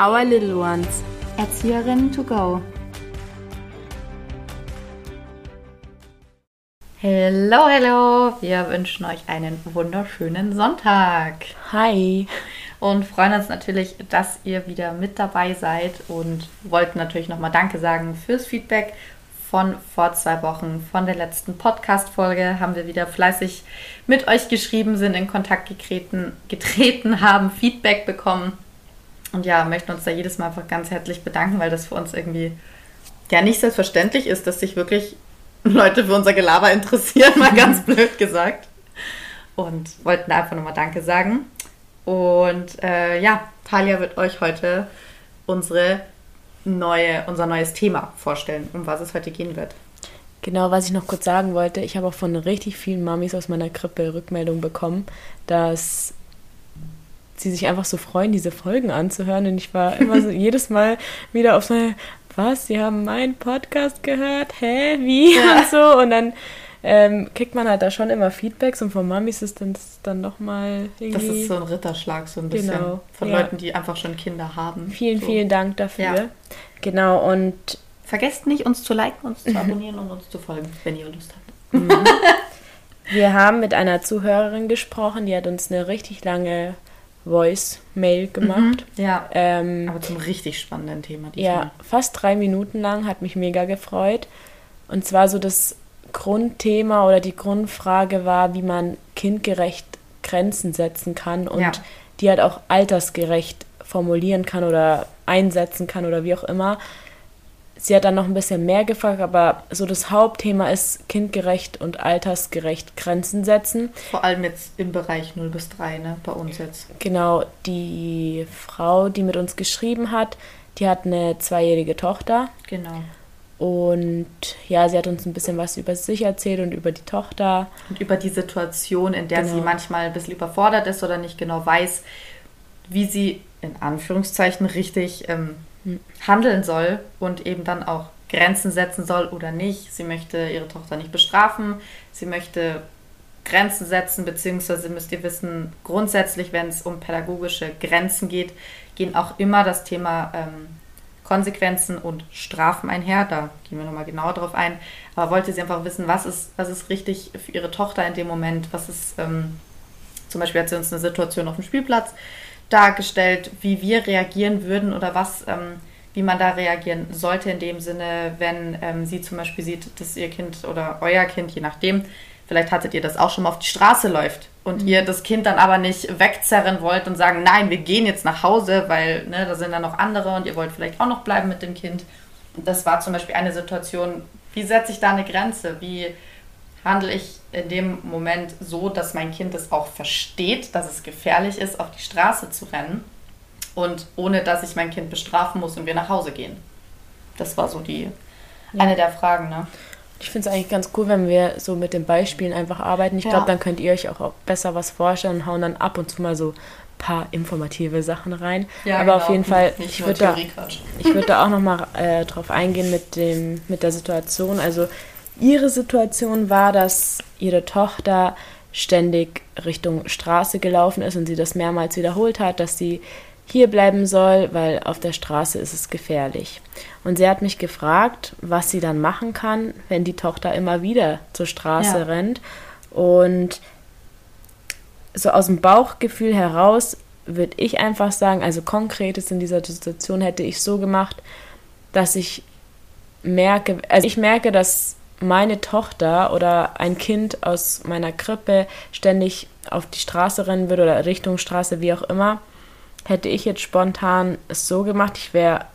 Our Little Ones. Erzieherinnen to go. Hello, hello! Wir wünschen euch einen wunderschönen Sonntag. Hi. Und freuen uns natürlich, dass ihr wieder mit dabei seid und wollten natürlich nochmal Danke sagen fürs Feedback von vor zwei Wochen, von der letzten Podcast-Folge. Haben wir wieder fleißig mit euch geschrieben, sind in Kontakt getreten, getreten haben Feedback bekommen und ja, möchten uns da jedes Mal einfach ganz herzlich bedanken, weil das für uns irgendwie ja nicht selbstverständlich ist, dass sich wirklich Leute für unser Gelaber interessieren, mal ganz blöd gesagt. Und wollten einfach nochmal Danke sagen. Und äh, ja, Talia wird euch heute unsere neue, unser neues Thema vorstellen, um was es heute gehen wird. Genau, was ich noch kurz sagen wollte, ich habe auch von richtig vielen Mamis aus meiner Krippe Rückmeldung bekommen, dass sie sich einfach so freuen, diese Folgen anzuhören. Und ich war immer so jedes Mal wieder auf so eine, was, sie haben meinen Podcast gehört? Hä, wie? Ja. Und so. Und dann ähm, kriegt man halt da schon immer Feedbacks und von Mamis ist dann, dann nochmal irgendwie... Das ist so ein Ritterschlag so ein bisschen genau, von ja. Leuten, die einfach schon Kinder haben. Vielen, so. vielen Dank dafür. Ja. Genau, und... Vergesst nicht, uns zu liken, uns zu abonnieren und uns zu folgen, wenn ihr Lust habt. Mhm. Wir haben mit einer Zuhörerin gesprochen, die hat uns eine richtig lange Voice-Mail gemacht. Mhm, ja. Ähm, aber zum richtig spannenden Thema. Diesmal. Ja, fast drei Minuten lang, hat mich mega gefreut. Und zwar so das Grundthema oder die Grundfrage war, wie man kindgerecht Grenzen setzen kann und ja. die halt auch altersgerecht formulieren kann oder einsetzen kann oder wie auch immer. Sie hat dann noch ein bisschen mehr gefragt, aber so das Hauptthema ist kindgerecht und altersgerecht Grenzen setzen. Vor allem jetzt im Bereich 0 bis 3, ne, bei uns jetzt. Genau, die Frau, die mit uns geschrieben hat, die hat eine zweijährige Tochter. Genau. Und ja, sie hat uns ein bisschen was über sich erzählt und über die Tochter. Und über die Situation, in der genau. sie manchmal ein bisschen überfordert ist oder nicht genau weiß, wie sie in Anführungszeichen richtig ähm, handeln soll und eben dann auch Grenzen setzen soll oder nicht. Sie möchte ihre Tochter nicht bestrafen, sie möchte Grenzen setzen, beziehungsweise müsst ihr wissen, grundsätzlich, wenn es um pädagogische Grenzen geht, gehen auch immer das Thema ähm, Konsequenzen und Strafen einher. Da gehen wir nochmal genauer drauf ein. Aber wollte sie einfach wissen, was ist, was ist richtig für ihre Tochter in dem Moment, was ist, ähm, zum Beispiel hat sie uns eine Situation auf dem Spielplatz dargestellt, wie wir reagieren würden oder was, ähm, wie man da reagieren sollte in dem Sinne, wenn ähm, sie zum Beispiel sieht, dass ihr Kind oder euer Kind, je nachdem, vielleicht hattet ihr das auch schon mal auf die Straße läuft und mhm. ihr das Kind dann aber nicht wegzerren wollt und sagen, nein, wir gehen jetzt nach Hause, weil ne, da sind dann noch andere und ihr wollt vielleicht auch noch bleiben mit dem Kind. Und das war zum Beispiel eine Situation, wie setze ich da eine Grenze? Wie handle ich in dem Moment so, dass mein Kind es auch versteht, dass es gefährlich ist, auf die Straße zu rennen und ohne dass ich mein Kind bestrafen muss und wir nach Hause gehen. Das war so die ja. eine der Fragen, ne? Ich finde es eigentlich ganz cool, wenn wir so mit den Beispielen einfach arbeiten. Ich ja. glaube, dann könnt ihr euch auch besser was vorstellen und hauen dann ab und zu mal so ein paar informative Sachen rein. Ja, Aber genau. auf jeden Fall, Nicht ich würde da, würd da auch nochmal äh, drauf eingehen mit, dem, mit der Situation. Also ihre Situation war, dass ihre Tochter ständig Richtung Straße gelaufen ist und sie das mehrmals wiederholt hat, dass sie hier bleiben soll, weil auf der Straße ist es gefährlich. Und sie hat mich gefragt, was sie dann machen kann, wenn die Tochter immer wieder zur Straße ja. rennt. Und so aus dem Bauchgefühl heraus würde ich einfach sagen, also konkretes in dieser Situation hätte ich so gemacht, dass ich merke, also ich merke, dass meine Tochter oder ein Kind aus meiner Krippe ständig auf die Straße rennen würde oder Richtung Straße, wie auch immer, hätte ich jetzt spontan es so gemacht, ich wäre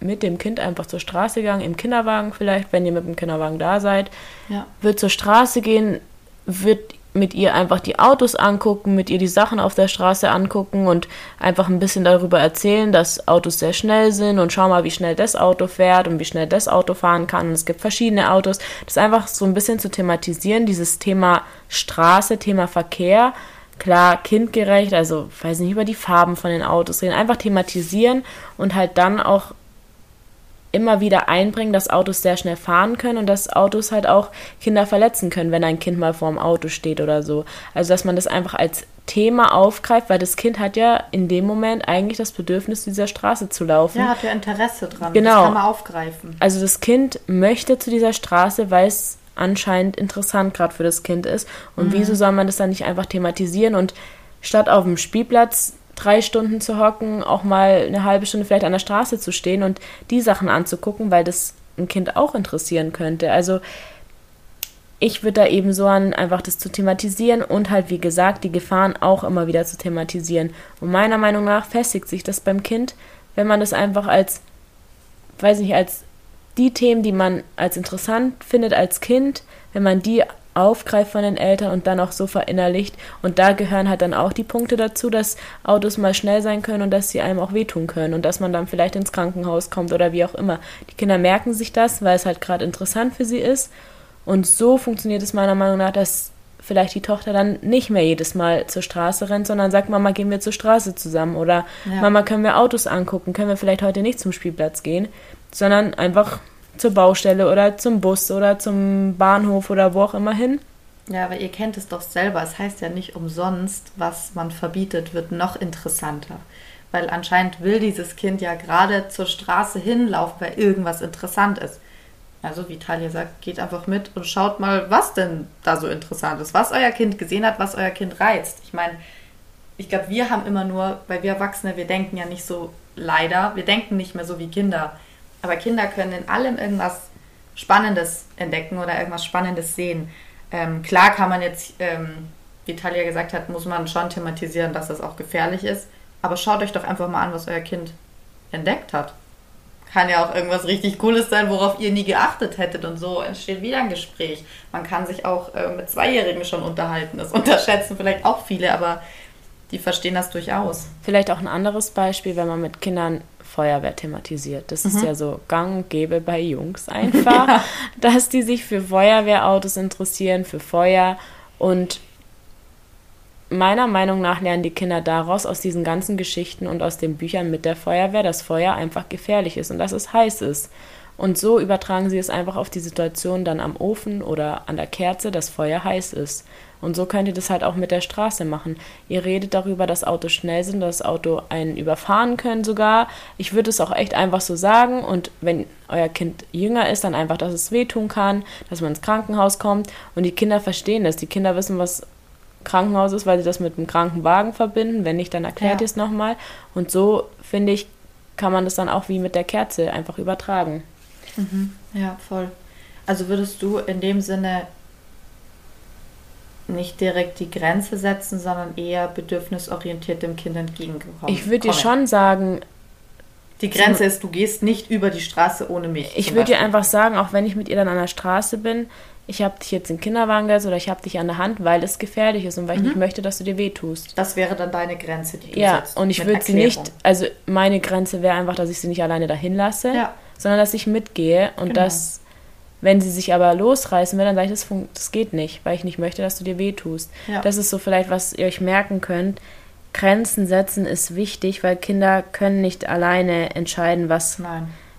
mit dem Kind einfach zur Straße gegangen, im Kinderwagen vielleicht, wenn ihr mit dem Kinderwagen da seid, ja. wird zur Straße gehen, wird mit ihr einfach die Autos angucken, mit ihr die Sachen auf der Straße angucken und einfach ein bisschen darüber erzählen, dass Autos sehr schnell sind und schau mal, wie schnell das Auto fährt und wie schnell das Auto fahren kann. Und es gibt verschiedene Autos. Das einfach so ein bisschen zu thematisieren, dieses Thema Straße, Thema Verkehr. Klar, kindgerecht, also weiß nicht, über die Farben von den Autos reden, einfach thematisieren und halt dann auch immer wieder einbringen, dass Autos sehr schnell fahren können und dass Autos halt auch Kinder verletzen können, wenn ein Kind mal vor dem Auto steht oder so. Also dass man das einfach als Thema aufgreift, weil das Kind hat ja in dem Moment eigentlich das Bedürfnis, dieser Straße zu laufen. Ja, hat ja Interesse dran. Genau. Das kann man aufgreifen. Also das Kind möchte zu dieser Straße, weil es anscheinend interessant gerade für das Kind ist. Und mhm. wieso soll man das dann nicht einfach thematisieren und statt auf dem Spielplatz drei Stunden zu hocken, auch mal eine halbe Stunde vielleicht an der Straße zu stehen und die Sachen anzugucken, weil das ein Kind auch interessieren könnte. Also ich würde da eben so an, einfach das zu thematisieren und halt, wie gesagt, die Gefahren auch immer wieder zu thematisieren. Und meiner Meinung nach festigt sich das beim Kind, wenn man das einfach als, weiß nicht, als die Themen, die man als interessant findet als Kind, wenn man die aufgreift von den Eltern und dann auch so verinnerlicht. Und da gehören halt dann auch die Punkte dazu, dass Autos mal schnell sein können und dass sie einem auch wehtun können und dass man dann vielleicht ins Krankenhaus kommt oder wie auch immer. Die Kinder merken sich das, weil es halt gerade interessant für sie ist. Und so funktioniert es meiner Meinung nach, dass vielleicht die Tochter dann nicht mehr jedes Mal zur Straße rennt, sondern sagt, Mama, gehen wir zur Straße zusammen oder ja. Mama, können wir Autos angucken, können wir vielleicht heute nicht zum Spielplatz gehen, sondern einfach zur Baustelle oder zum Bus oder zum Bahnhof oder wo auch immer hin. Ja, aber ihr kennt es doch selber. Es heißt ja nicht umsonst, was man verbietet, wird noch interessanter. Weil anscheinend will dieses Kind ja gerade zur Straße hinlaufen, weil irgendwas interessant ist. Also, wie Talia sagt, geht einfach mit und schaut mal, was denn da so interessant ist, was euer Kind gesehen hat, was euer Kind reizt. Ich meine, ich glaube, wir haben immer nur, weil wir Erwachsene, wir denken ja nicht so leider, wir denken nicht mehr so wie Kinder. Aber Kinder können in allem irgendwas Spannendes entdecken oder irgendwas Spannendes sehen. Ähm, klar kann man jetzt, ähm, wie Talia gesagt hat, muss man schon thematisieren, dass das auch gefährlich ist. Aber schaut euch doch einfach mal an, was euer Kind entdeckt hat. Kann ja auch irgendwas richtig Cooles sein, worauf ihr nie geachtet hättet. Und so entsteht wieder ein Gespräch. Man kann sich auch äh, mit Zweijährigen schon unterhalten. Das unterschätzen vielleicht auch viele, aber die verstehen das durchaus. Vielleicht auch ein anderes Beispiel, wenn man mit Kindern Feuerwehr thematisiert. Das mhm. ist ja so gang und gäbe bei Jungs einfach, ja. dass die sich für Feuerwehrautos interessieren, für Feuer. Und meiner Meinung nach lernen die Kinder daraus, aus diesen ganzen Geschichten und aus den Büchern mit der Feuerwehr, dass Feuer einfach gefährlich ist und dass es heiß ist. Und so übertragen sie es einfach auf die Situation dann am Ofen oder an der Kerze, dass Feuer heiß ist. Und so könnt ihr das halt auch mit der Straße machen. Ihr redet darüber, dass Autos schnell sind, dass Auto einen überfahren können sogar. Ich würde es auch echt einfach so sagen. Und wenn euer Kind jünger ist, dann einfach, dass es wehtun kann, dass man ins Krankenhaus kommt. Und die Kinder verstehen das. Die Kinder wissen, was Krankenhaus ist, weil sie das mit einem Krankenwagen verbinden. Wenn nicht, dann erklärt ja. ihr es nochmal. Und so, finde ich, kann man das dann auch wie mit der Kerze einfach übertragen. Mhm. Ja, voll. Also würdest du in dem Sinne nicht direkt die Grenze setzen, sondern eher bedürfnisorientiert dem Kind entgegenkommen. Ich würde dir schon sagen, die Grenze ist, du gehst nicht über die Straße ohne mich. Ich würde dir einfach sagen, auch wenn ich mit ihr dann an der Straße bin, ich habe dich jetzt in den Kinderwagen gesetzt oder ich habe dich an der Hand, weil es gefährlich ist und weil mhm. ich nicht möchte, dass du dir wehtust. Das wäre dann deine Grenze, die du ja, setzt. Ja, und ich würde sie nicht, also meine Grenze wäre einfach, dass ich sie nicht alleine dahin lasse, ja. sondern dass ich mitgehe und genau. dass wenn sie sich aber losreißen will, dann sage ich, das, das geht nicht, weil ich nicht möchte, dass du dir wehtust. Ja. Das ist so vielleicht, was ihr euch merken könnt. Grenzen setzen ist wichtig, weil Kinder können nicht alleine entscheiden, was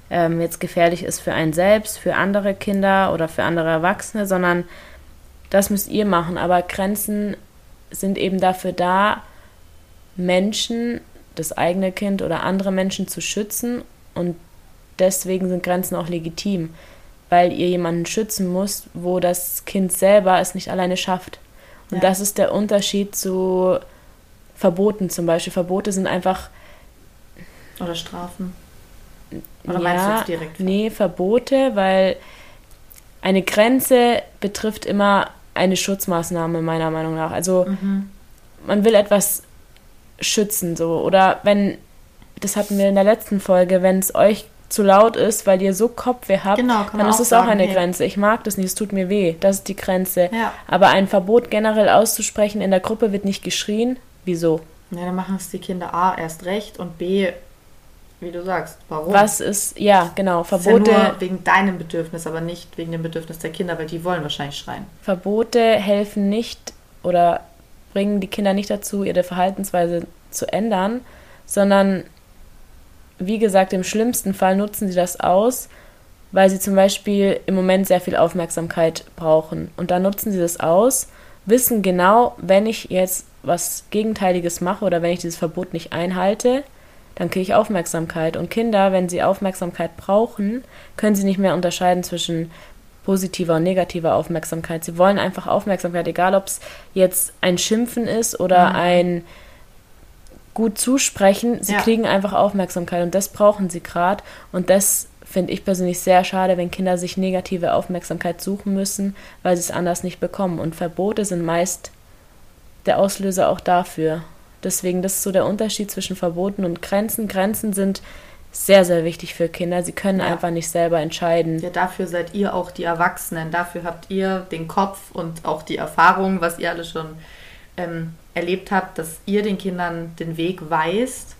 ähm, jetzt gefährlich ist für einen selbst, für andere Kinder oder für andere Erwachsene, sondern das müsst ihr machen. Aber Grenzen sind eben dafür da, Menschen, das eigene Kind oder andere Menschen zu schützen und deswegen sind Grenzen auch legitim weil ihr jemanden schützen müsst, wo das Kind selber es nicht alleine schafft. Und ja. das ist der Unterschied zu Verboten zum Beispiel. Verbote sind einfach. Oder Strafen. Oder ja, meinst du jetzt direkt? Nee, Verbote, weil eine Grenze betrifft immer eine Schutzmaßnahme, meiner Meinung nach. Also mhm. man will etwas schützen, so. Oder wenn, das hatten wir in der letzten Folge, wenn es euch zu laut ist, weil ihr so Kopfweh habt, genau, dann ist es auch eine hey. Grenze. Ich mag das nicht, es tut mir weh. Das ist die Grenze. Ja. Aber ein Verbot generell auszusprechen, in der Gruppe wird nicht geschrien. Wieso? Ja, dann machen es die Kinder A erst recht und B, wie du sagst, warum? Was ist, ja, genau, Verbote. Ja nur wegen deinem Bedürfnis, aber nicht wegen dem Bedürfnis der Kinder, weil die wollen wahrscheinlich schreien. Verbote helfen nicht oder bringen die Kinder nicht dazu, ihre Verhaltensweise zu ändern, sondern wie gesagt, im schlimmsten Fall nutzen sie das aus, weil sie zum Beispiel im Moment sehr viel Aufmerksamkeit brauchen. Und dann nutzen sie das aus, wissen genau, wenn ich jetzt was Gegenteiliges mache oder wenn ich dieses Verbot nicht einhalte, dann kriege ich Aufmerksamkeit. Und Kinder, wenn sie Aufmerksamkeit brauchen, können sie nicht mehr unterscheiden zwischen positiver und negativer Aufmerksamkeit. Sie wollen einfach Aufmerksamkeit, egal ob es jetzt ein Schimpfen ist oder mhm. ein gut zusprechen. Sie ja. kriegen einfach Aufmerksamkeit und das brauchen sie gerade. Und das finde ich persönlich sehr schade, wenn Kinder sich negative Aufmerksamkeit suchen müssen, weil sie es anders nicht bekommen. Und Verbote sind meist der Auslöser auch dafür. Deswegen, das ist so der Unterschied zwischen Verboten und Grenzen. Grenzen sind sehr, sehr wichtig für Kinder. Sie können ja. einfach nicht selber entscheiden. Ja, dafür seid ihr auch die Erwachsenen. Dafür habt ihr den Kopf und auch die Erfahrung, was ihr alle schon ähm, erlebt habt, dass ihr den Kindern den Weg weist,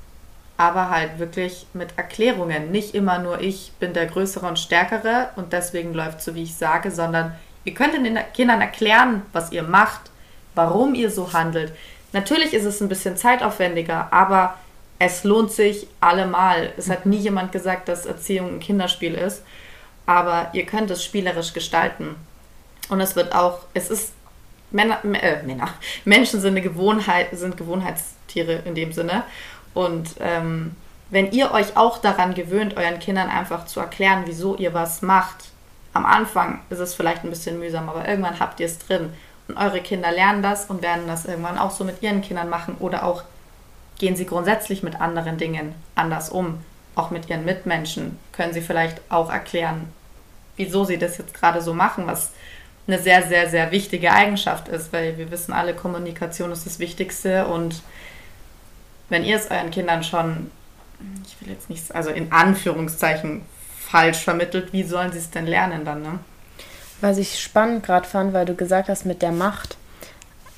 aber halt wirklich mit Erklärungen. Nicht immer nur ich bin der Größere und Stärkere und deswegen läuft so, wie ich sage, sondern ihr könnt den Kindern erklären, was ihr macht, warum ihr so handelt. Natürlich ist es ein bisschen zeitaufwendiger, aber es lohnt sich allemal. Es hat nie jemand gesagt, dass Erziehung ein Kinderspiel ist, aber ihr könnt es spielerisch gestalten. Und es wird auch, es ist Männer, äh, Männer, Menschen sind Gewohnheit, sind Gewohnheitstiere in dem Sinne. Und ähm, wenn ihr euch auch daran gewöhnt, euren Kindern einfach zu erklären, wieso ihr was macht, am Anfang ist es vielleicht ein bisschen mühsam, aber irgendwann habt ihr es drin. Und eure Kinder lernen das und werden das irgendwann auch so mit ihren Kindern machen oder auch gehen sie grundsätzlich mit anderen Dingen anders um. Auch mit ihren Mitmenschen können sie vielleicht auch erklären, wieso sie das jetzt gerade so machen, was eine sehr, sehr, sehr wichtige Eigenschaft ist, weil wir wissen alle, Kommunikation ist das Wichtigste und wenn ihr es euren Kindern schon, ich will jetzt nicht, also in Anführungszeichen falsch vermittelt, wie sollen sie es denn lernen dann, ne? Was ich spannend gerade fand, weil du gesagt hast mit der Macht,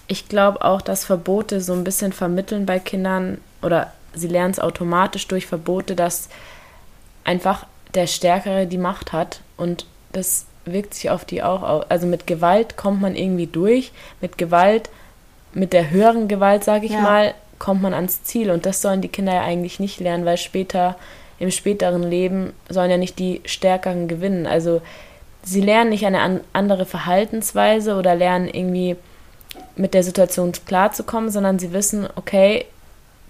ich glaube auch, dass Verbote so ein bisschen vermitteln bei Kindern oder sie lernen es automatisch durch Verbote, dass einfach der Stärkere die Macht hat und das wirkt sich auf die auch aus. Also mit Gewalt kommt man irgendwie durch, mit Gewalt, mit der höheren Gewalt, sage ich ja. mal, kommt man ans Ziel und das sollen die Kinder ja eigentlich nicht lernen, weil später im späteren Leben sollen ja nicht die Stärkeren gewinnen. Also sie lernen nicht eine andere Verhaltensweise oder lernen irgendwie mit der Situation klarzukommen, sondern sie wissen, okay,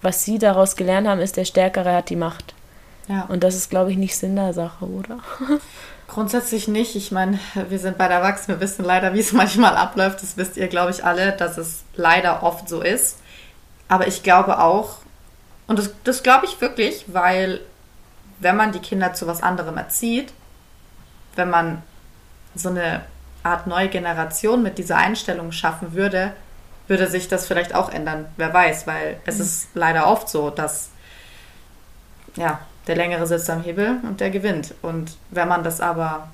was sie daraus gelernt haben, ist, der Stärkere hat die Macht. Ja. Und das ist, glaube ich, nicht Sinn der Sache, oder? Grundsätzlich nicht. Ich meine, wir sind bei der Erwachsenen, wir wissen leider, wie es manchmal abläuft. Das wisst ihr, glaube ich, alle, dass es leider oft so ist. Aber ich glaube auch, und das, das glaube ich wirklich, weil wenn man die Kinder zu was anderem erzieht, wenn man so eine Art neue Generation mit dieser Einstellung schaffen würde, würde sich das vielleicht auch ändern. Wer weiß, weil es mhm. ist leider oft so, dass ja, der längere sitzt am Hebel und der gewinnt. Und wenn man das aber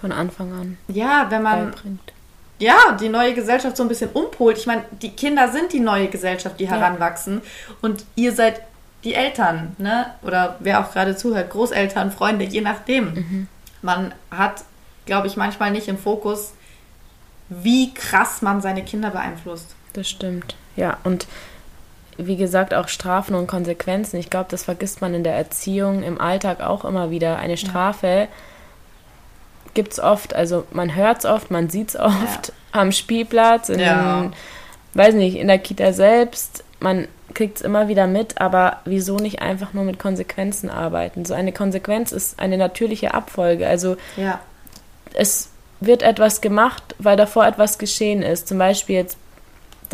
von Anfang an ja, wenn man beibringt. ja die neue Gesellschaft so ein bisschen umpolt. Ich meine, die Kinder sind die neue Gesellschaft, die heranwachsen und ihr seid die Eltern, ne? Oder wer auch gerade zuhört, Großeltern, Freunde, je nachdem. Mhm. Man hat glaube ich, manchmal nicht im Fokus, wie krass man seine Kinder beeinflusst. Das stimmt. Ja, und wie gesagt, auch Strafen und Konsequenzen. Ich glaube, das vergisst man in der Erziehung, im Alltag auch immer wieder. Eine Strafe ja. gibt es oft, also man hört es oft, man sieht es oft ja. am Spielplatz, in ja. den, weiß nicht, in der Kita selbst. Man kriegt es immer wieder mit, aber wieso nicht einfach nur mit Konsequenzen arbeiten? So eine Konsequenz ist eine natürliche Abfolge. Also ja es wird etwas gemacht, weil davor etwas geschehen ist. Zum Beispiel jetzt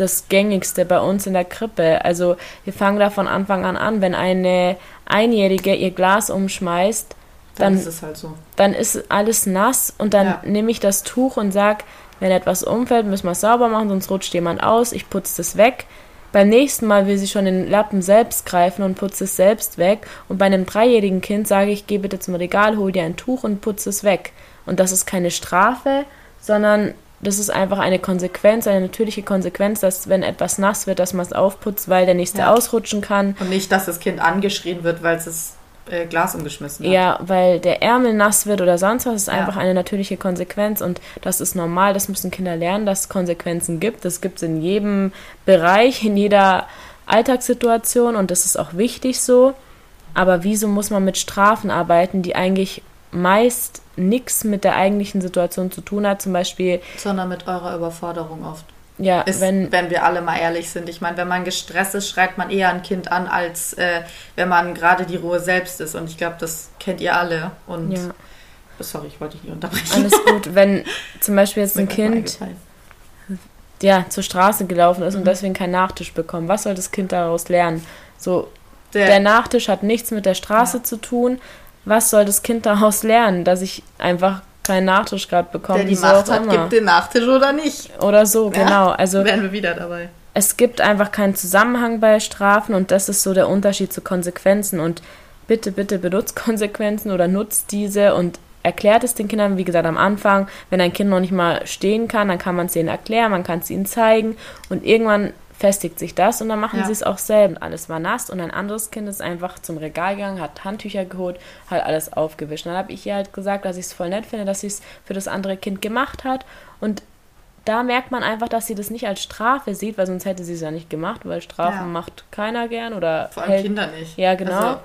das gängigste bei uns in der Krippe. Also wir fangen da von Anfang an an. Wenn eine Einjährige ihr Glas umschmeißt, dann, dann ist es halt so. Dann ist alles nass und dann ja. nehme ich das Tuch und sage, wenn etwas umfällt, müssen wir es sauber machen, sonst rutscht jemand aus. Ich putze das weg. Beim nächsten Mal will sie schon den Lappen selbst greifen und putze es selbst weg. Und bei einem dreijährigen Kind sage ich, geh bitte zum Regal, hol dir ein Tuch und putze es weg. Und das ist keine Strafe, sondern das ist einfach eine Konsequenz, eine natürliche Konsequenz, dass wenn etwas nass wird, dass man es aufputzt, weil der nächste ja. ausrutschen kann. Und nicht, dass das Kind angeschrien wird, weil es das äh, Glas umgeschmissen hat. Ja, weil der Ärmel nass wird oder sonst was, ist ja. einfach eine natürliche Konsequenz und das ist normal, das müssen Kinder lernen, dass es Konsequenzen gibt. Das gibt es in jedem Bereich, in jeder Alltagssituation und das ist auch wichtig so. Aber wieso muss man mit Strafen arbeiten, die eigentlich meist nichts mit der eigentlichen Situation zu tun hat, zum Beispiel. Sondern mit eurer Überforderung oft. Ja, ist, wenn, wenn wir alle mal ehrlich sind. Ich meine, wenn man gestresst ist, schreit man eher ein Kind an, als äh, wenn man gerade die Ruhe selbst ist. Und ich glaube, das kennt ihr alle. Und ja. sorry, ich wollte dich nicht unterbrechen. Alles gut. Wenn zum Beispiel jetzt ein Kind ja, zur Straße gelaufen ist mhm. und deswegen keinen Nachtisch bekommt, was soll das Kind daraus lernen? So, der, der Nachtisch hat nichts mit der Straße ja. zu tun. Was soll das Kind daraus lernen? Dass ich einfach keinen Nachtisch gerade bekomme. Der die Macht hat, immer. gibt den Nachtisch oder nicht. Oder so, ja, genau. Also wären wir wieder dabei. Es gibt einfach keinen Zusammenhang bei Strafen und das ist so der Unterschied zu Konsequenzen. Und bitte, bitte benutzt Konsequenzen oder nutzt diese und erklärt es den Kindern, wie gesagt, am Anfang. Wenn ein Kind noch nicht mal stehen kann, dann kann man es ihnen erklären, man kann es ihnen zeigen und irgendwann festigt sich das und dann machen ja. sie es auch selbst. Alles war nass und ein anderes Kind ist einfach zum Regal gegangen, hat Handtücher geholt, hat alles aufgewischt. dann habe ich ihr halt gesagt, dass ich es voll nett finde, dass sie es für das andere Kind gemacht hat und da merkt man einfach, dass sie das nicht als Strafe sieht, weil sonst hätte sie es ja nicht gemacht, weil Strafen ja. macht keiner gern oder. Vor allem hält, Kinder nicht. Ja, genau. Also,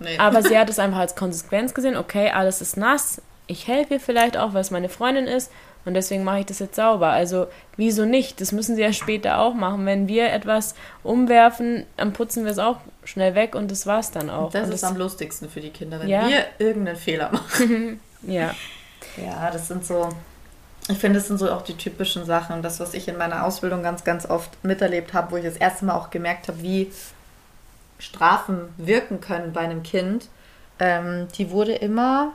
nee. Aber sie hat es einfach als Konsequenz gesehen, okay, alles ist nass, ich helfe ihr vielleicht auch, weil es meine Freundin ist und deswegen mache ich das jetzt sauber. Also wieso nicht? Das müssen sie ja später auch machen. Wenn wir etwas umwerfen, dann putzen wir es auch schnell weg und das war es dann auch. Das und ist das am lustigsten für die Kinder, wenn ja. wir irgendeinen Fehler machen. ja. Ja, das sind so, ich finde, das sind so auch die typischen Sachen. Das, was ich in meiner Ausbildung ganz, ganz oft miterlebt habe, wo ich das erste Mal auch gemerkt habe, wie Strafen wirken können bei einem Kind. Ähm, die wurde immer,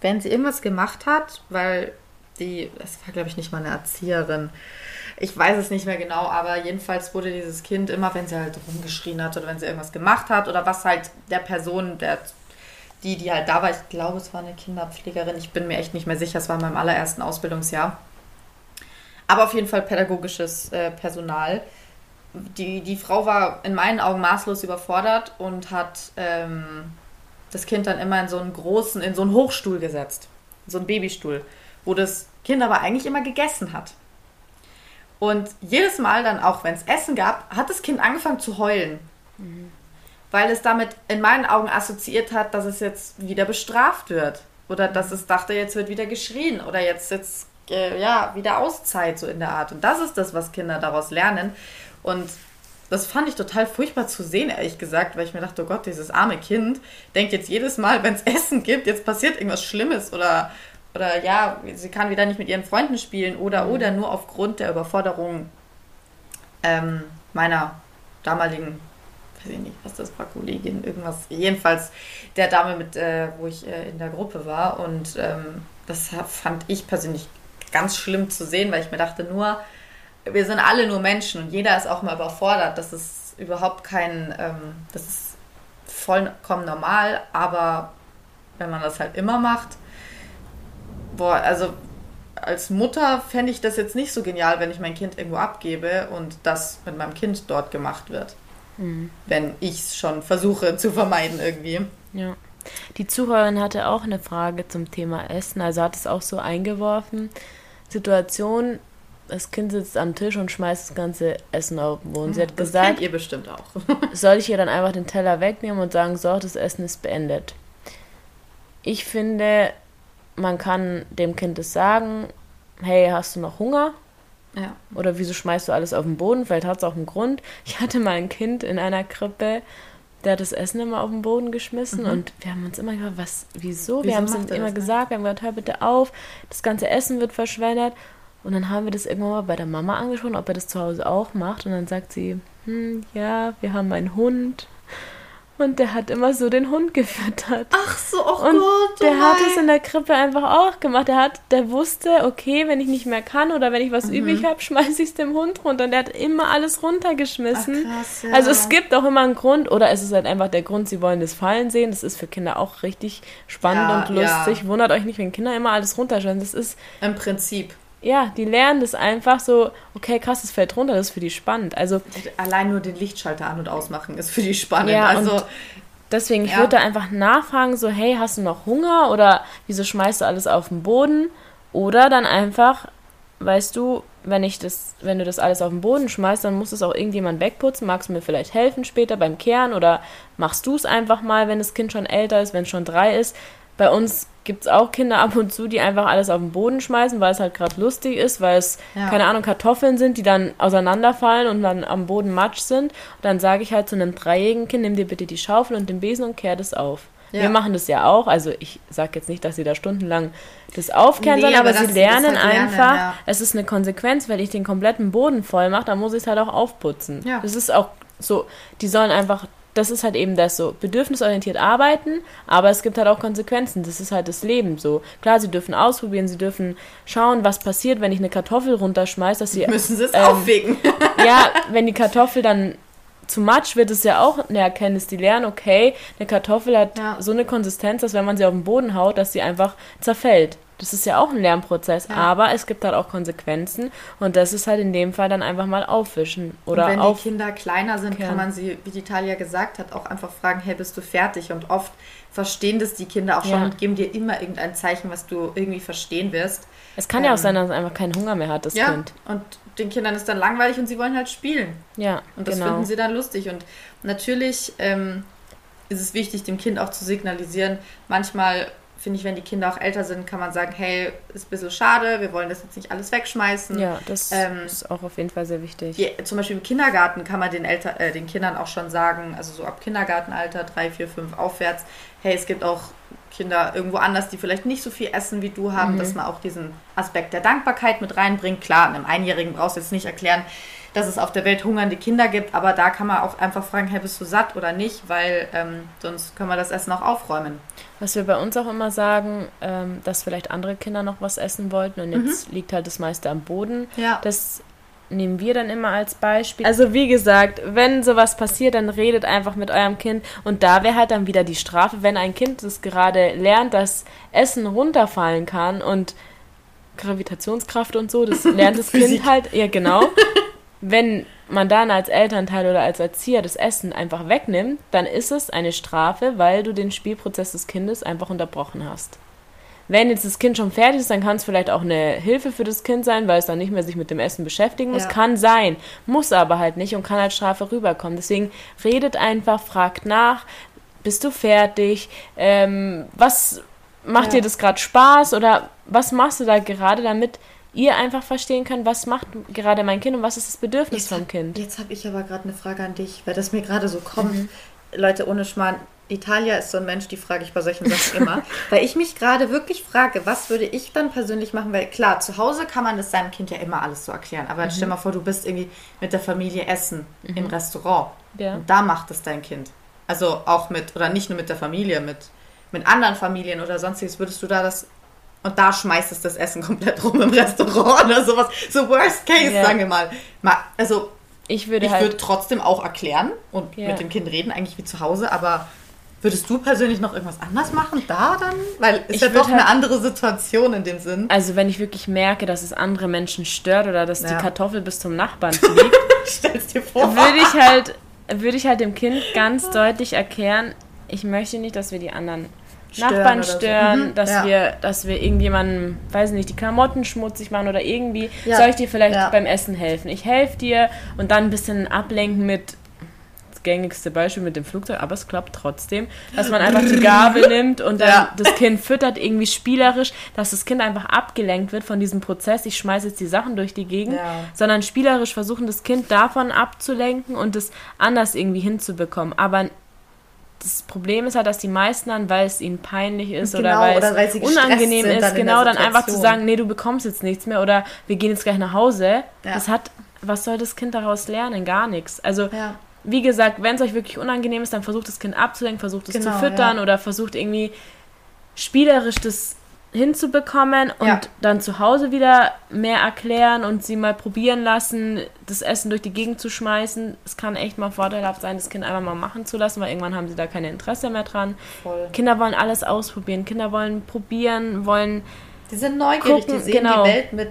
wenn sie irgendwas gemacht hat, weil die, das war glaube ich nicht mal eine Erzieherin. Ich weiß es nicht mehr genau, aber jedenfalls wurde dieses Kind immer, wenn sie halt rumgeschrien hat oder wenn sie irgendwas gemacht hat oder was halt der Person, der, die, die halt da war, ich glaube, es war eine Kinderpflegerin, ich bin mir echt nicht mehr sicher, es war in meinem allerersten Ausbildungsjahr. Aber auf jeden Fall pädagogisches äh, Personal. Die, die Frau war in meinen Augen maßlos überfordert und hat ähm, das Kind dann immer in so einen großen, in so einen Hochstuhl gesetzt. So einen Babystuhl wo das Kind aber eigentlich immer gegessen hat. Und jedes Mal dann auch, wenn es Essen gab, hat das Kind angefangen zu heulen. Mhm. Weil es damit in meinen Augen assoziiert hat, dass es jetzt wieder bestraft wird. Oder dass es dachte, jetzt wird wieder geschrien. Oder jetzt, jetzt äh, ja, wieder Auszeit, so in der Art. Und das ist das, was Kinder daraus lernen. Und das fand ich total furchtbar zu sehen, ehrlich gesagt, weil ich mir dachte, oh Gott, dieses arme Kind denkt jetzt jedes Mal, wenn es Essen gibt, jetzt passiert irgendwas Schlimmes oder oder ja, sie kann wieder nicht mit ihren Freunden spielen oder mhm. oder nur aufgrund der Überforderung ähm, meiner damaligen, weiß ich nicht, was das war, Kollegin, irgendwas, jedenfalls der Dame, mit äh, wo ich äh, in der Gruppe war und ähm, das fand ich persönlich ganz schlimm zu sehen, weil ich mir dachte, nur, wir sind alle nur Menschen und jeder ist auch mal überfordert. Das ist überhaupt kein, ähm, das ist vollkommen normal, aber wenn man das halt immer macht, boah, also als Mutter fände ich das jetzt nicht so genial, wenn ich mein Kind irgendwo abgebe und das mit meinem Kind dort gemacht wird. Mhm. Wenn ich es schon versuche zu vermeiden irgendwie. Ja. Die Zuhörerin hatte auch eine Frage zum Thema Essen, also hat es auch so eingeworfen. Situation, das Kind sitzt am Tisch und schmeißt das ganze Essen auf den Boden. Sie hat das gesagt, kennt ihr bestimmt auch. soll ich ihr dann einfach den Teller wegnehmen und sagen, so, das Essen ist beendet. Ich finde, man kann dem Kind es sagen, hey, hast du noch Hunger? Ja. Oder wieso schmeißt du alles auf den Boden? Vielleicht hat es auch einen Grund. Ich hatte mal ein Kind in einer Krippe, der hat das Essen immer auf den Boden geschmissen mhm. und wir haben uns immer gefragt, was, wieso? wieso wir haben es ihm immer das, gesagt, wir haben gesagt, hör bitte auf, das ganze Essen wird verschwendet. Und dann haben wir das irgendwann mal bei der Mama angesprochen, ob er das zu Hause auch macht. Und dann sagt sie, hm, ja, wir haben einen Hund. Und der hat immer so den Hund gefüttert. Ach so, oh und Gott. Der oh hat es in der Krippe einfach auch gemacht. Der hat, der wusste, okay, wenn ich nicht mehr kann oder wenn ich was mhm. übrig habe, schmeiße ich es dem Hund runter. Und der hat immer alles runtergeschmissen. Ach, krass, ja. Also es gibt auch immer einen Grund, oder es ist halt einfach der Grund, sie wollen das Fallen sehen. Das ist für Kinder auch richtig spannend ja, und lustig. Ja. Wundert euch nicht, wenn Kinder immer alles runterschmeißen. Das ist. Im Prinzip ja, die lernen das einfach so, okay, krass, es fällt runter, das ist für die spannend. Also allein nur den Lichtschalter an und ausmachen ist für die spannend. Ja, also deswegen, ich ja. würde da einfach nachfragen, so, hey, hast du noch Hunger oder wieso schmeißt du alles auf den Boden? Oder dann einfach weißt du, wenn ich das, wenn du das alles auf den Boden schmeißt, dann muss es auch irgendjemand wegputzen. Magst du mir vielleicht helfen später beim Kehren oder machst du es einfach mal, wenn das Kind schon älter ist, wenn es schon drei ist? Bei uns gibt es auch Kinder ab und zu, die einfach alles auf den Boden schmeißen, weil es halt gerade lustig ist, weil es, ja. keine Ahnung, Kartoffeln sind, die dann auseinanderfallen und dann am Boden Matsch sind. Und dann sage ich halt zu einem dreijährigen Kind, nimm dir bitte die Schaufel und den Besen und kehr das auf. Ja. Wir machen das ja auch. Also ich sage jetzt nicht, dass sie da stundenlang das aufkehren nee, sollen, aber, sie lernen halt einfach. ja. Es ist eine Konsequenz, wenn ich den kompletten Boden voll mache, dann muss ich es halt auch aufputzen. Ja. Das ist auch so, die sollen einfach, das ist halt eben das so, bedürfnisorientiert arbeiten, aber es gibt halt auch Konsequenzen. Das ist halt das Leben so. Klar, sie dürfen ausprobieren, sie dürfen schauen, was passiert, wenn ich eine Kartoffel runterschmeiße, dass sie. Müssen sie es ähm, aufwägen. ja, wenn die Kartoffel dann zu Matsch wird es ja auch eine Erkenntnis, die lernen, okay, eine Kartoffel hat ja. so eine Konsistenz, dass wenn man sie auf den Boden haut, dass sie einfach zerfällt. Das ist ja auch ein Lernprozess, ja. aber es gibt halt auch Konsequenzen und das ist halt in dem Fall dann einfach mal aufwischen oder und wenn auf die Kinder kleiner sind, kann man sie, wie die Talia gesagt hat, auch einfach fragen, hey, bist du fertig? Und oft verstehen das die Kinder auch schon ja. und geben dir immer irgendein Zeichen, was du irgendwie verstehen wirst. Es kann ähm, ja auch ähm, sein, dass es einfach keinen Hunger mehr hat, das ja, Kind. Und den Kindern ist dann langweilig und sie wollen halt spielen. Ja. Und das genau. finden sie dann lustig. Und natürlich ähm, ist es wichtig, dem Kind auch zu signalisieren, manchmal finde ich, wenn die Kinder auch älter sind, kann man sagen, hey, ist ein bisschen schade, wir wollen das jetzt nicht alles wegschmeißen. Ja, das ähm, ist auch auf jeden Fall sehr wichtig. Die, zum Beispiel im Kindergarten kann man den, Elter, äh, den Kindern auch schon sagen, also so ab Kindergartenalter, drei, vier, fünf aufwärts, hey, es gibt auch Kinder irgendwo anders, die vielleicht nicht so viel essen wie du haben, mhm. dass man auch diesen Aspekt der Dankbarkeit mit reinbringt. Klar, einem Einjährigen brauchst du jetzt nicht erklären, dass es auf der Welt hungernde Kinder gibt, aber da kann man auch einfach fragen, hey, bist du satt oder nicht, weil ähm, sonst können wir das Essen auch aufräumen. Was wir bei uns auch immer sagen, ähm, dass vielleicht andere Kinder noch was essen wollten und jetzt mhm. liegt halt das meiste am Boden. Ja. Das nehmen wir dann immer als Beispiel. Also wie gesagt, wenn sowas passiert, dann redet einfach mit eurem Kind und da wäre halt dann wieder die Strafe, wenn ein Kind das gerade lernt, dass Essen runterfallen kann und Gravitationskraft und so, das lernt das Kind halt, ja genau. Wenn man dann als Elternteil oder als Erzieher das Essen einfach wegnimmt, dann ist es eine Strafe, weil du den Spielprozess des Kindes einfach unterbrochen hast. Wenn jetzt das Kind schon fertig ist, dann kann es vielleicht auch eine Hilfe für das Kind sein, weil es dann nicht mehr sich mit dem Essen beschäftigen muss. Ja. Kann sein, muss aber halt nicht und kann als Strafe rüberkommen. Deswegen redet einfach, fragt nach, bist du fertig? Ähm, was macht ja. dir das gerade Spaß oder was machst du da gerade, damit ihr einfach verstehen könnt, was macht gerade mein Kind und was ist das Bedürfnis jetzt vom Kind. Jetzt habe ich aber gerade eine Frage an dich, weil das mir gerade so kommt. Mhm. Leute, ohne Schmarrn, Italia ist so ein Mensch, die frage ich bei solchen Sachen immer. weil ich mich gerade wirklich frage, was würde ich dann persönlich machen? Weil klar, zu Hause kann man das seinem Kind ja immer alles so erklären. Aber mhm. stell mal vor, du bist irgendwie mit der Familie essen mhm. im Restaurant. Ja. Und da macht es dein Kind. Also auch mit, oder nicht nur mit der Familie, mit, mit anderen Familien oder sonstiges. Würdest du da das und da schmeißt es das Essen komplett rum im Restaurant oder sowas. So worst case, ja. sagen wir mal. Also ich würde, ich halt würde trotzdem auch erklären und ja. mit dem Kind reden, eigentlich wie zu Hause, aber würdest du persönlich noch irgendwas anders machen da dann? Weil es ist ja doch halt, eine andere Situation in dem Sinn. Also wenn ich wirklich merke, dass es andere Menschen stört oder dass ja. die Kartoffel bis zum Nachbarn fliegt, Stell's dir vor. würde ich halt würde ich halt dem Kind ganz deutlich erklären, ich möchte nicht, dass wir die anderen stören Nachbarn stören, so. mhm, dass ja. wir, dass wir irgendjemanden, weiß nicht, die Klamotten schmutzig machen oder irgendwie, ja. soll ich dir vielleicht ja. beim Essen helfen? Ich helfe dir und dann ein bisschen ablenken mit das gängigste Beispiel mit dem Flugzeug, aber es klappt trotzdem, dass man einfach die Gabel nimmt und dann das Kind füttert irgendwie spielerisch, dass das Kind einfach abgelenkt wird von diesem Prozess, ich schmeiße jetzt die Sachen durch die Gegend, sondern spielerisch versuchen, das Kind davon abzulenken und es anders irgendwie hinzubekommen, aber das Problem ist halt, dass die meisten dann, weil es ihnen peinlich ist genau, oder weil oder es weil unangenehm ist, dann genau dann einfach zu sagen, nee, du bekommst jetzt nichts mehr oder wir gehen jetzt gleich nach Hause. Ja. Das hat, was soll das Kind daraus lernen? Gar nichts. Also, ja. wie gesagt, wenn es euch wirklich unangenehm ist, dann versucht das Kind abzulenken, versucht es genau, zu füttern ja. oder versucht irgendwie spielerisch das hinzubekommen und ja. dann zu Hause wieder mehr erklären und sie mal probieren lassen, das Essen durch die Gegend zu schmeißen. Es kann echt mal vorteilhaft sein, das Kind einfach mal machen zu lassen, weil irgendwann haben sie da kein Interesse mehr dran. Voll. Kinder wollen alles ausprobieren. Kinder wollen probieren, wollen. Die sind neugierig, gucken. die sehen genau. die Welt mit,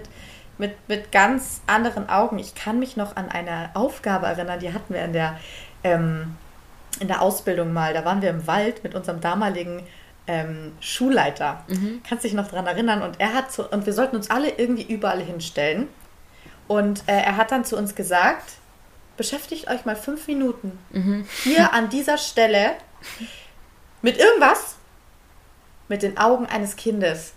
mit, mit ganz anderen Augen. Ich kann mich noch an eine Aufgabe erinnern, die hatten wir in der, ähm, in der Ausbildung mal. Da waren wir im Wald mit unserem damaligen ähm, Schulleiter. Mhm. Kannst dich noch daran erinnern? Und er hat zu, und wir sollten uns alle irgendwie überall hinstellen. Und äh, er hat dann zu uns gesagt, beschäftigt euch mal fünf Minuten mhm. hier an dieser Stelle mit irgendwas, mit den Augen eines Kindes.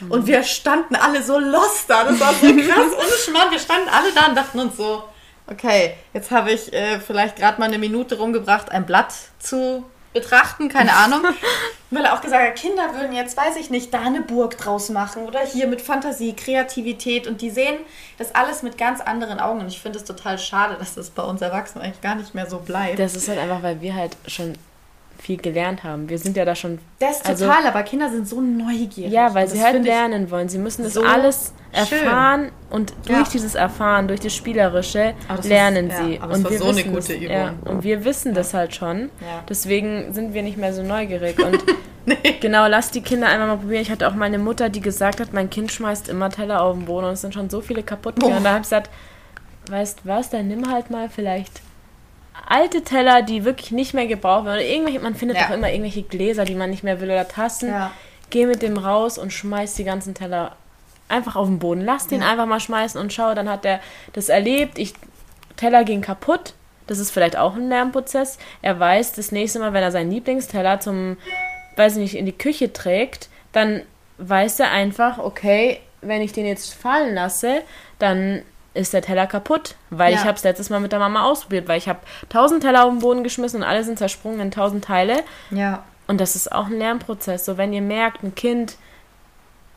Mhm. Und wir standen alle so lost da. Das war so krass, ohne Schmarrn. Wir standen alle da und dachten uns so, okay, jetzt habe ich äh, vielleicht gerade mal eine Minute rumgebracht, ein Blatt zu betrachten, keine Ahnung. Weil er auch gesagt hat, Kinder würden jetzt, weiß ich nicht, da eine Burg draus machen oder hier mit Fantasie, Kreativität und die sehen das alles mit ganz anderen Augen und ich finde es total schade, dass das bei uns Erwachsenen eigentlich gar nicht mehr so bleibt. Das ist halt einfach, weil wir halt schon viel gelernt haben. Wir sind ja da schon. Das ist also, total, aber Kinder sind so neugierig. Ja, weil sie halt lernen wollen. Sie müssen das so alles erfahren schön. und durch ja. dieses Erfahren, durch das Spielerische das lernen ist, sie. Ja, aber und das war so gute Übung. Ja, und wir wissen das halt schon. Deswegen sind wir nicht mehr so neugierig. Und nee. genau, lass die Kinder einfach mal probieren. Ich hatte auch meine Mutter, die gesagt hat, mein Kind schmeißt immer Teller auf den Boden und es sind schon so viele kaputt gegangen. Und da habe ich gesagt, weißt was, dann nimm halt mal vielleicht alte Teller, die wirklich nicht mehr gebraucht werden. Oder irgendwelche, man findet ja. auch immer irgendwelche Gläser, die man nicht mehr will oder Tassen. Ja. Geh mit dem raus und schmeiß die ganzen Teller einfach auf den Boden. Lass den ja. einfach mal schmeißen und schau, dann hat er das erlebt. Ich, Teller ging kaputt. Das ist vielleicht auch ein Lernprozess. Er weiß, das nächste Mal, wenn er seinen Lieblingsteller zum, weiß ich nicht, in die Küche trägt, dann weiß er einfach, okay, wenn ich den jetzt fallen lasse, dann ist der Teller kaputt, weil ja. ich habe es letztes Mal mit der Mama ausprobiert, weil ich habe tausend Teller auf den Boden geschmissen und alle sind zersprungen in tausend Teile. Ja. Und das ist auch ein Lernprozess. So, wenn ihr merkt, ein Kind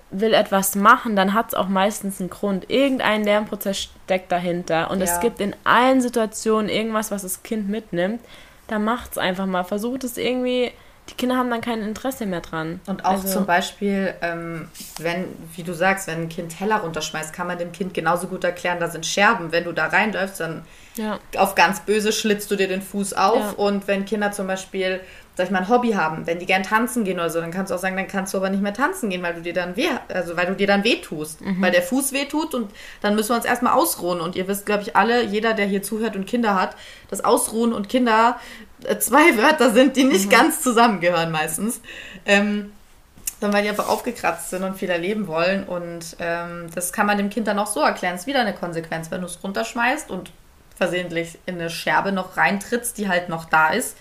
will etwas machen, dann hat es auch meistens einen Grund. Irgendein Lernprozess steckt dahinter. Und ja. es gibt in allen Situationen irgendwas, was das Kind mitnimmt. Dann macht es einfach mal. Versucht es irgendwie die Kinder haben dann kein Interesse mehr dran. Und auch also, zum Beispiel, ähm, wenn, wie du sagst, wenn ein Kind Teller runterschmeißt, kann man dem Kind genauso gut erklären, da sind Scherben. Wenn du da reinläufst, dann ja. auf ganz böse schlitzt du dir den Fuß auf. Ja. Und wenn Kinder zum Beispiel, sag ich mal, ein Hobby haben, wenn die gern tanzen gehen oder so, dann kannst du auch sagen, dann kannst du aber nicht mehr tanzen gehen, weil du dir dann weh, also weil du dir dann weh tust. Mhm. Weil der Fuß weh tut und dann müssen wir uns erstmal ausruhen. Und ihr wisst, glaube ich, alle, jeder, der hier zuhört und Kinder hat, das Ausruhen und Kinder zwei Wörter sind, die nicht mhm. ganz zusammengehören meistens. Ähm, sondern weil die einfach aufgekratzt sind und viel erleben wollen. Und ähm, das kann man dem Kind dann auch so erklären. Es ist wieder eine Konsequenz, wenn du es runterschmeißt und versehentlich in eine Scherbe noch reintrittst, die halt noch da ist,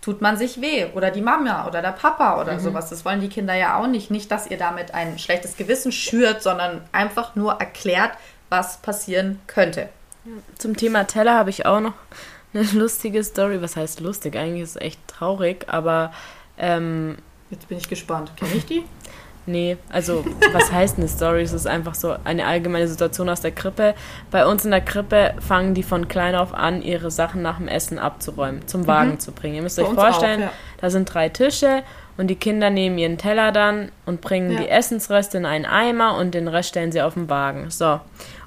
tut man sich weh. Oder die Mama oder der Papa oder mhm. sowas. Das wollen die Kinder ja auch nicht. Nicht, dass ihr damit ein schlechtes Gewissen schürt, sondern einfach nur erklärt, was passieren könnte. Zum Thema Teller habe ich auch noch eine lustige Story. Was heißt lustig? Eigentlich ist es echt traurig, aber. Ähm, Jetzt bin ich gespannt. Kenne ich die? Nee, also was heißt eine Story? Es ist einfach so eine allgemeine Situation aus der Krippe. Bei uns in der Krippe fangen die von klein auf an, ihre Sachen nach dem Essen abzuräumen, zum Wagen mhm. zu bringen. Ihr müsst Bei euch vorstellen, auch, ja. da sind drei Tische und die Kinder nehmen ihren Teller dann und bringen ja. die Essensreste in einen Eimer und den Rest stellen sie auf den Wagen. So.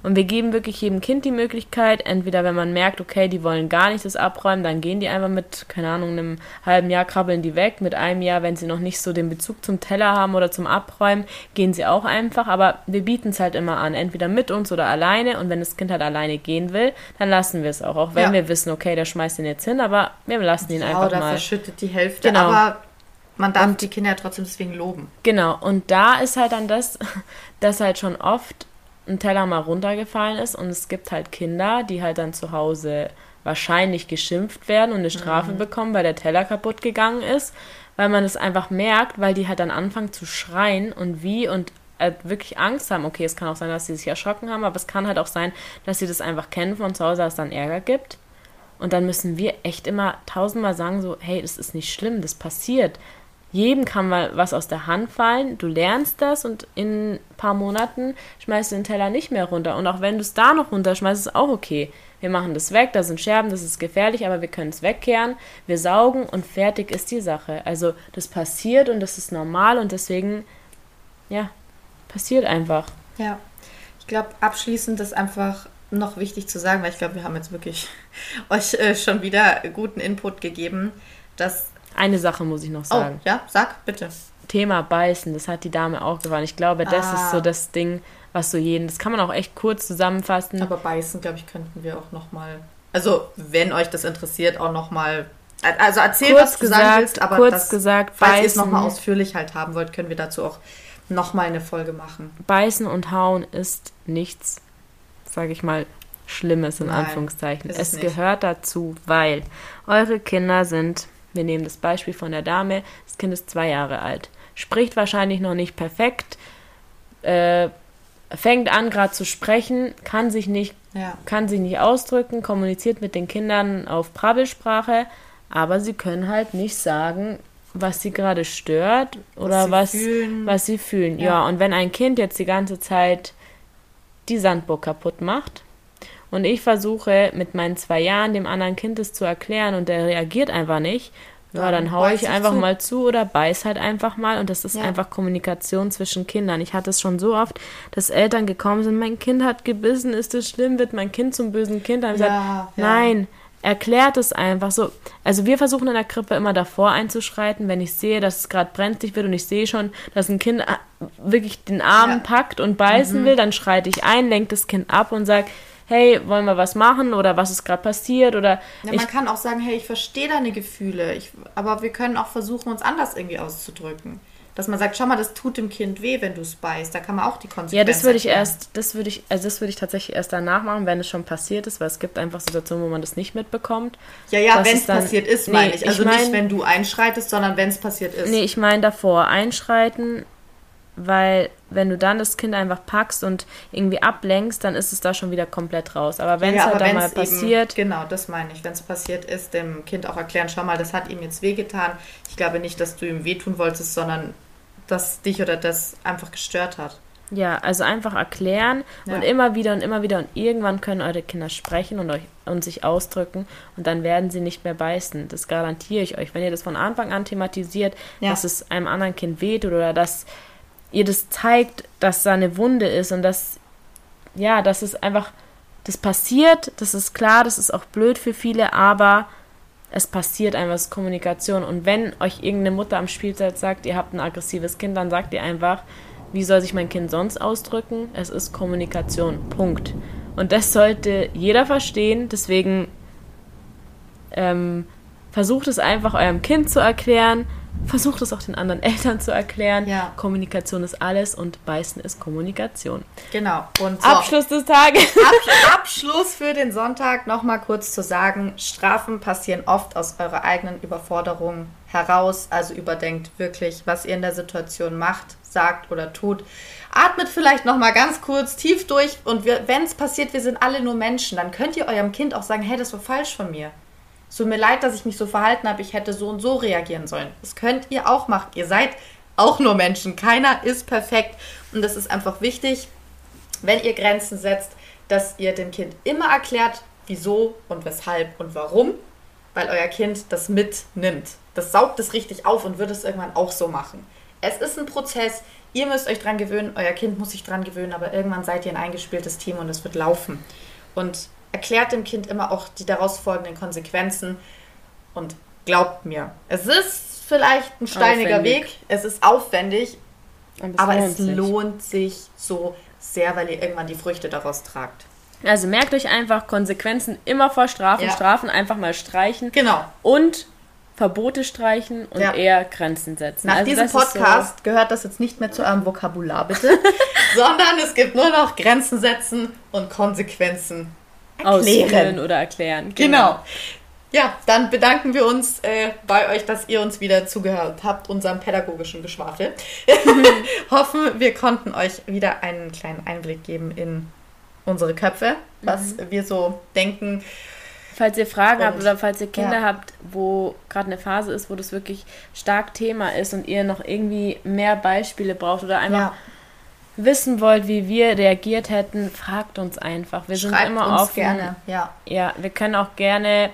Und wir geben wirklich jedem Kind die Möglichkeit, entweder wenn man merkt, okay, die wollen gar nicht das abräumen, dann gehen die einfach mit, keine Ahnung, einem halben Jahr krabbeln die weg. Mit einem Jahr, wenn sie noch nicht so den Bezug zum Teller haben oder zum Abräumen, gehen sie auch einfach. Aber wir bieten es halt immer an, entweder mit uns oder alleine. Und wenn das Kind halt alleine gehen will, dann lassen wir es auch. Auch wenn ja. wir wissen, okay, der schmeißt ihn jetzt hin, aber wir lassen ihn ja, einfach oder mal. verschüttet die Hälfte. Genau. Aber man darf und, die Kinder ja trotzdem deswegen loben. Genau, und da ist halt dann das, dass halt schon oft ein Teller mal runtergefallen ist und es gibt halt Kinder, die halt dann zu Hause wahrscheinlich geschimpft werden und eine Strafe mhm. bekommen, weil der Teller kaputt gegangen ist, weil man es einfach merkt, weil die halt dann anfangen zu schreien und wie und halt wirklich Angst haben. Okay, es kann auch sein, dass sie sich erschrocken haben, aber es kann halt auch sein, dass sie das einfach kennen von zu Hause, dass es dann Ärger gibt. Und dann müssen wir echt immer tausendmal sagen, so, hey, das ist nicht schlimm, das passiert jedem kann mal was aus der Hand fallen, du lernst das und in ein paar Monaten schmeißt du den Teller nicht mehr runter. Und auch wenn du es da noch runterschmeißt, ist auch okay. Wir machen das weg, da sind Scherben, das ist gefährlich, aber wir können es wegkehren, wir saugen und fertig ist die Sache. Also das passiert und das ist normal und deswegen, ja, passiert einfach. Ja, ich glaube, abschließend ist einfach noch wichtig zu sagen, weil ich glaube, wir haben jetzt wirklich euch äh, schon wieder guten Input gegeben, dass eine Sache muss ich noch oh, sagen. Oh, ja, sag bitte. Thema Beißen, das hat die Dame auch gefallen. Ich glaube, das ah. ist so das Ding, was so jeden, das kann man auch echt kurz zusammenfassen. Aber Beißen, glaube ich, könnten wir auch nochmal, also wenn euch das interessiert, auch nochmal Also erzähl, kurz was du gesagt, sagen willst, aber kurz das, gesagt, falls ihr es nochmal ausführlich halt haben wollt, können wir dazu auch nochmal eine Folge machen. Beißen und hauen ist nichts, sage ich mal, Schlimmes in Nein, Anführungszeichen. Es, es gehört dazu, weil eure Kinder sind, wir nehmen das Beispiel von der Dame, das Kind ist zwei Jahre alt, spricht wahrscheinlich noch nicht perfekt, äh, fängt an gerade zu sprechen, kann sich nicht, ja. kann sich nicht ausdrücken, kommuniziert mit den Kindern auf Prabbelsprache, aber sie können halt nicht sagen, was sie gerade stört oder was, was, sie, was sie fühlen. Ja. ja, und wenn ein Kind jetzt die ganze Zeit die Sandburg kaputt macht und ich versuche mit meinen zwei Jahren dem anderen Kind es zu erklären und der reagiert einfach nicht, ja, dann haue ich einfach zu. mal zu oder beiß halt einfach mal und das ist ja. einfach Kommunikation zwischen Kindern. Ich hatte es schon so oft, dass Eltern gekommen sind, mein Kind hat gebissen, ist es schlimm, wird mein Kind zum bösen Kind? Dann ja, gesagt, nein, erklärt es einfach so. Also wir versuchen in der Krippe immer davor einzuschreiten, wenn ich sehe, dass es gerade brenzlig wird und ich sehe schon, dass ein Kind äh, wirklich den Arm packt und beißen mhm. will, dann schreite ich ein, lenke das Kind ab und sage, hey, wollen wir was machen oder was ist gerade passiert oder. Ja, man kann auch sagen, hey, ich verstehe deine Gefühle, ich, aber wir können auch versuchen, uns anders irgendwie auszudrücken. Dass man sagt, schau mal, das tut dem Kind weh, wenn du es beißt. Da kann man auch die Konsequenzen. Ja, das würde ich erst, das würde ich, also das würde ich tatsächlich erst danach machen, wenn es schon passiert ist, weil es gibt einfach Situationen, wo man das nicht mitbekommt. Ja, ja, wenn es passiert ist, nee, meine ich. Also ich mein, nicht, wenn du einschreitest, sondern wenn es passiert ist. Nee, ich meine davor. Einschreiten weil wenn du dann das Kind einfach packst und irgendwie ablenkst, dann ist es da schon wieder komplett raus. Aber wenn ja, es halt dann mal passiert. Eben, genau, das meine ich. Wenn es passiert ist, dem Kind auch erklären, schau mal, das hat ihm jetzt wehgetan. Ich glaube nicht, dass du ihm wehtun wolltest, sondern dass dich oder das einfach gestört hat. Ja, also einfach erklären ja. und immer wieder und immer wieder und irgendwann können eure Kinder sprechen und euch und sich ausdrücken und dann werden sie nicht mehr beißen. Das garantiere ich euch. Wenn ihr das von Anfang an thematisiert, ja. dass es einem anderen Kind wehtut oder dass ihr das zeigt, dass da eine Wunde ist und dass, ja, dass es einfach, das passiert, das ist klar, das ist auch blöd für viele, aber es passiert einfach, es ist Kommunikation. Und wenn euch irgendeine Mutter am Spielzeit sagt, ihr habt ein aggressives Kind, dann sagt ihr einfach, wie soll sich mein Kind sonst ausdrücken? Es ist Kommunikation. Punkt. Und das sollte jeder verstehen. Deswegen ähm, versucht es einfach eurem Kind zu erklären versucht es auch den anderen Eltern zu erklären. Ja. Kommunikation ist alles und Beißen ist Kommunikation. Genau. Und so, Abschluss des Tages. Ab, Abschluss für den Sonntag nochmal kurz zu sagen, Strafen passieren oft aus eurer eigenen Überforderung heraus. Also überdenkt wirklich, was ihr in der Situation macht, sagt oder tut. Atmet vielleicht nochmal ganz kurz tief durch und wenn es passiert, wir sind alle nur Menschen, dann könnt ihr eurem Kind auch sagen, hey, das war falsch von mir. Es tut mir leid, dass ich mich so verhalten habe, ich hätte so und so reagieren sollen. Das könnt ihr auch machen. Ihr seid auch nur Menschen. Keiner ist perfekt. Und das ist einfach wichtig, wenn ihr Grenzen setzt, dass ihr dem Kind immer erklärt, wieso und weshalb und warum, weil euer Kind das mitnimmt. Das saugt es richtig auf und wird es irgendwann auch so machen. Es ist ein Prozess. Ihr müsst euch dran gewöhnen, euer Kind muss sich dran gewöhnen, aber irgendwann seid ihr ein eingespieltes Team und es wird laufen. Und erklärt dem Kind immer auch die daraus folgenden Konsequenzen und glaubt mir, es ist vielleicht ein steiniger aufwendig. Weg, es ist aufwendig, aber es sich. lohnt sich so sehr, weil ihr irgendwann die Früchte daraus tragt. Also merkt euch einfach Konsequenzen immer vor Strafen, ja. Strafen einfach mal streichen. Genau. Und Verbote streichen und ja. eher Grenzen setzen. Nach also diesem Podcast so gehört das jetzt nicht mehr zu eurem Vokabular, bitte, sondern es gibt nur noch Grenzen setzen und Konsequenzen erklären. oder erklären. Genau. genau. Ja, dann bedanken wir uns äh, bei euch, dass ihr uns wieder zugehört habt, unserem pädagogischen Geschwafel. Hoffen, wir konnten euch wieder einen kleinen Einblick geben in unsere Köpfe, was mhm. wir so denken. Falls ihr Fragen und, habt oder falls ihr Kinder ja. habt, wo gerade eine Phase ist, wo das wirklich stark Thema ist und ihr noch irgendwie mehr Beispiele braucht oder einfach ja wissen wollt, wie wir reagiert hätten, fragt uns einfach. Wir sind immer uns offen. gerne, ja. Ja, wir können auch gerne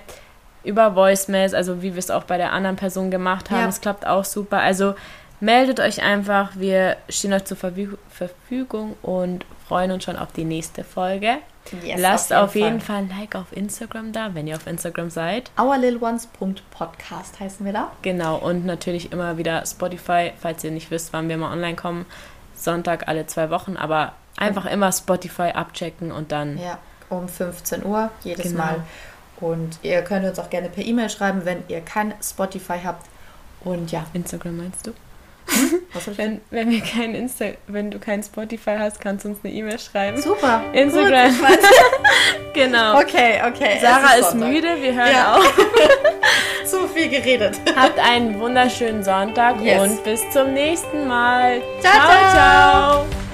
über Voicemails, also wie wir es auch bei der anderen Person gemacht haben. Es klappt auch super. Also meldet euch einfach. Wir stehen euch zur Verfügung und freuen uns schon auf die nächste Folge. Yes, Lasst auf jeden, auf jeden Fall. Fall. ein Like auf Instagram da, wenn ihr auf Instagram seid. Ourlittleones.podcast heißen wir da. Genau, und natürlich immer wieder Spotify, falls ihr nicht wisst, wann wir mal online kommen. Sonntag alle zwei Wochen, aber einfach immer Spotify abchecken und dann. Ja, um 15 Uhr jedes genau. Mal. Und ihr könnt uns auch gerne per E-Mail schreiben, wenn ihr kein Spotify habt. Und ja. Instagram meinst du? Wenn, wenn, wir kein Insta wenn du kein Spotify hast, kannst du uns eine E-Mail schreiben. Super. Instagram. genau. Okay, okay. Sarah ist, ist müde, wir hören ja. auf. Zu viel geredet. Habt einen wunderschönen Sonntag yes. und bis zum nächsten Mal. ciao. ciao. ciao.